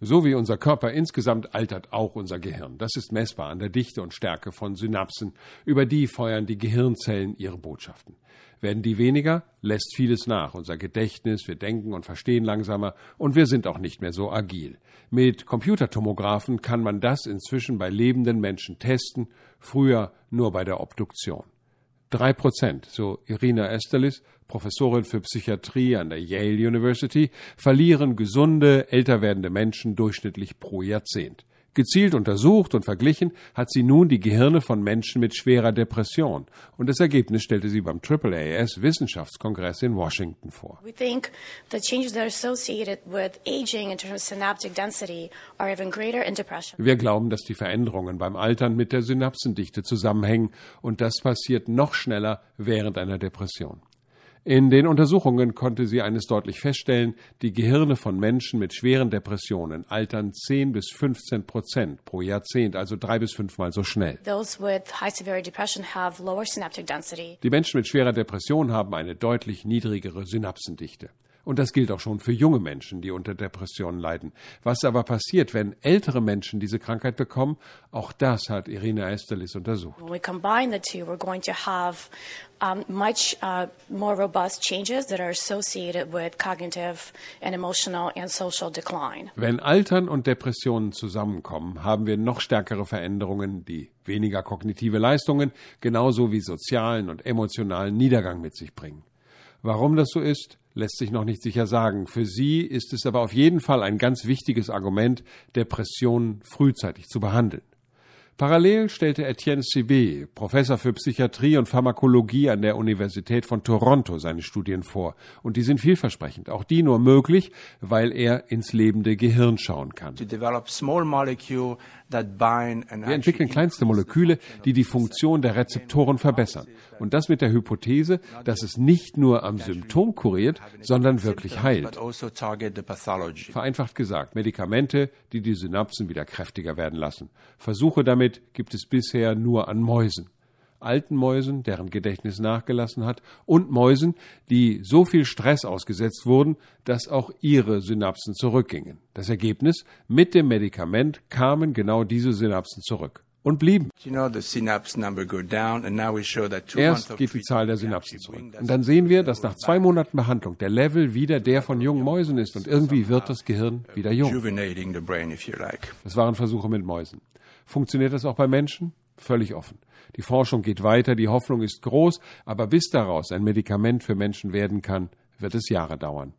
So wie unser Körper insgesamt altert auch unser Gehirn. Das ist messbar an der Dichte und Stärke von Synapsen. Über die feuern die Gehirnzellen ihre Botschaften. Werden die weniger, lässt vieles nach. Unser Gedächtnis, wir denken und verstehen langsamer und wir sind auch nicht mehr so agil. Mit Computertomographen kann man das inzwischen bei lebenden Menschen testen, früher nur bei der Obduktion. Drei Prozent, so Irina Esterlis, Professorin für Psychiatrie an der Yale University, verlieren gesunde, älter werdende Menschen durchschnittlich pro Jahrzehnt. Gezielt untersucht und verglichen hat sie nun die Gehirne von Menschen mit schwerer Depression. Und das Ergebnis stellte sie beim AAAS Wissenschaftskongress in Washington vor. We think the changes that are associated with aging in terms of synaptic density are even greater in depression. Wir glauben, dass die Veränderungen beim Altern mit der Synapsendichte zusammenhängen und das passiert noch schneller während einer Depression. In den Untersuchungen konnte sie eines deutlich feststellen, die Gehirne von Menschen mit schweren Depressionen altern 10 bis 15 Prozent pro Jahrzehnt, also drei bis fünfmal so schnell. Those with high severity depression have lower synaptic density. Die Menschen mit schwerer Depression haben eine deutlich niedrigere Synapsendichte. Und das gilt auch schon für junge Menschen, die unter Depressionen leiden. Was aber passiert, wenn ältere Menschen diese Krankheit bekommen, auch das hat Irina Esterlis untersucht. When we combine the two, we're going to have um, much uh, more robust changes that are associated with cognitive and emotional and social decline. Wenn Altern und Depressionen zusammenkommen, haben wir noch stärkere Veränderungen, die weniger kognitive Leistungen, genauso wie sozialen und emotionalen Niedergang mit sich bringen. Warum das so ist, lässt sich noch nicht sicher sagen. Für sie ist es aber auf jeden Fall ein ganz wichtiges Argument, Depressionen frühzeitig zu behandeln. Parallel stellte Etienne Cibé, Professor für Psychiatrie und Pharmakologie an der Universität von Toronto, seine Studien vor. Und die sind vielversprechend. Auch die nur möglich, weil er ins lebende Gehirn schauen kann. Wir entwickeln kleinste Moleküle, die die Funktion der Rezeptoren verbessern. Und das mit der Hypothese, dass es nicht nur am Symptom kuriert, sondern wirklich heilt. also Vereinfacht gesagt, Medikamente, die die Synapsen wieder kräftiger werden lassen. Versuche damit gibt es bisher nur an Mäusen. Alten Mäusen, deren Gedächtnis nachgelassen hat, und Mäusen, die so viel Stress ausgesetzt wurden, dass auch ihre Synapsen zurückgingen. Das Ergebnis, mit dem Medikament kamen genau diese Synapsen zurück und blieben. Erst geht die Zahl der Synapsen zurück. Und dann sehen wir, dass nach zwei Monaten Behandlung der Level wieder der von jungen Mäusen ist und irgendwie wird das Gehirn wieder jung. Das waren Versuche mit Mäusen. Funktioniert das auch bei Menschen? Völlig offen. Die Forschung geht weiter, die Hoffnung ist groß, aber bis daraus ein Medikament für Menschen werden kann, wird es Jahre dauern.